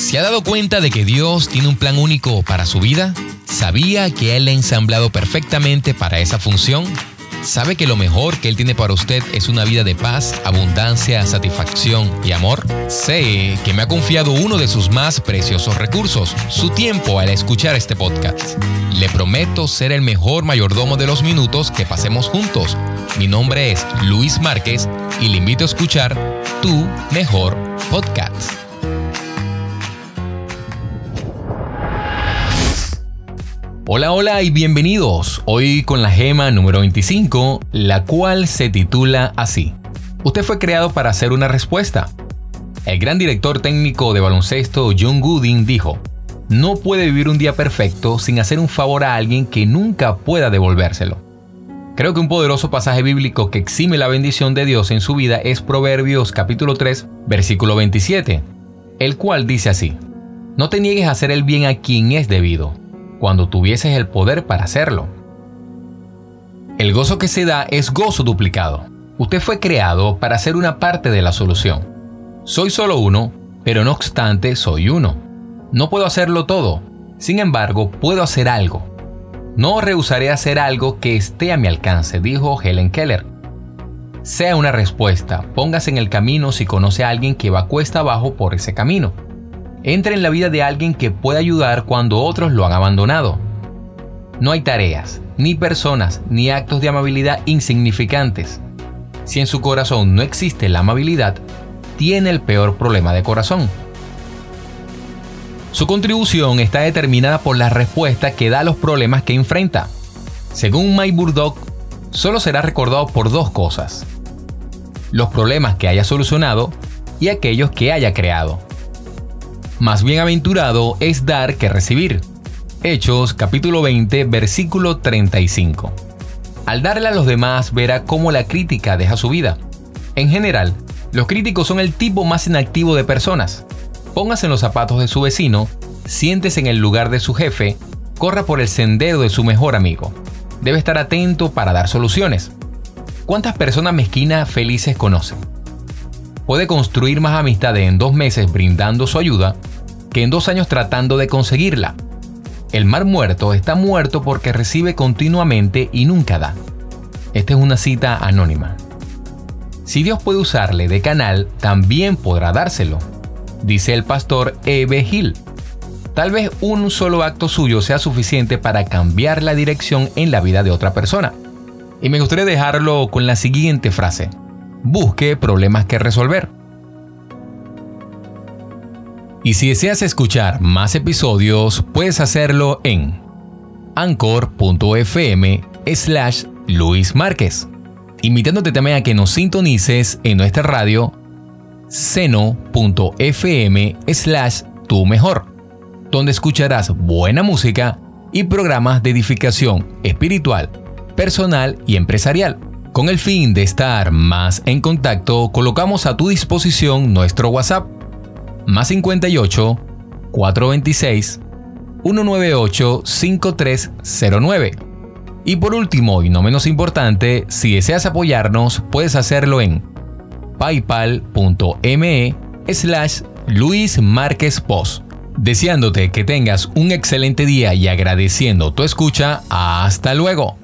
¿Se ha dado cuenta de que Dios tiene un plan único para su vida? ¿Sabía que Él ha ensamblado perfectamente para esa función? ¿Sabe que lo mejor que Él tiene para usted es una vida de paz, abundancia, satisfacción y amor? Sé que me ha confiado uno de sus más preciosos recursos, su tiempo al escuchar este podcast. Le prometo ser el mejor mayordomo de los minutos que pasemos juntos. Mi nombre es Luis Márquez y le invito a escuchar Tu Mejor Podcast. Hola, hola y bienvenidos. Hoy con la gema número 25, la cual se titula así. Usted fue creado para hacer una respuesta. El gran director técnico de baloncesto John Gooding dijo, no puede vivir un día perfecto sin hacer un favor a alguien que nunca pueda devolvérselo. Creo que un poderoso pasaje bíblico que exime la bendición de Dios en su vida es Proverbios capítulo 3, versículo 27, el cual dice así, No te niegues a hacer el bien a quien es debido cuando tuvieses el poder para hacerlo. El gozo que se da es gozo duplicado. Usted fue creado para ser una parte de la solución. Soy solo uno, pero no obstante soy uno. No puedo hacerlo todo, sin embargo puedo hacer algo. No rehusaré hacer algo que esté a mi alcance, dijo Helen Keller. Sea una respuesta, póngase en el camino si conoce a alguien que va cuesta abajo por ese camino. Entre en la vida de alguien que pueda ayudar cuando otros lo han abandonado. No hay tareas, ni personas, ni actos de amabilidad insignificantes. Si en su corazón no existe la amabilidad, tiene el peor problema de corazón. Su contribución está determinada por la respuesta que da a los problemas que enfrenta. Según Mike Burdock, solo será recordado por dos cosas. Los problemas que haya solucionado y aquellos que haya creado. Más bienaventurado es dar que recibir. Hechos capítulo 20 versículo 35. Al darle a los demás verá cómo la crítica deja su vida. En general, los críticos son el tipo más inactivo de personas. Póngase en los zapatos de su vecino, siéntese en el lugar de su jefe, corra por el sendero de su mejor amigo. Debe estar atento para dar soluciones. ¿Cuántas personas mezquinas felices conocen? Puede construir más amistades en dos meses brindando su ayuda que en dos años tratando de conseguirla. El mar muerto está muerto porque recibe continuamente y nunca da. Esta es una cita anónima. Si Dios puede usarle de canal, también podrá dárselo, dice el pastor Eve Hill. Tal vez un solo acto suyo sea suficiente para cambiar la dirección en la vida de otra persona. Y me gustaría dejarlo con la siguiente frase. Busque problemas que resolver. Y si deseas escuchar más episodios, puedes hacerlo en anchor.fm slash Luis Márquez, invitándote también a que nos sintonices en nuestra radio seno.fm slash tu mejor, donde escucharás buena música y programas de edificación espiritual, personal y empresarial. Con el fin de estar más en contacto, colocamos a tu disposición nuestro WhatsApp más 58 426 198 5309. Y por último, y no menos importante, si deseas apoyarnos, puedes hacerlo en paypal.me slash Luis Márquez Post. Deseándote que tengas un excelente día y agradeciendo tu escucha, hasta luego.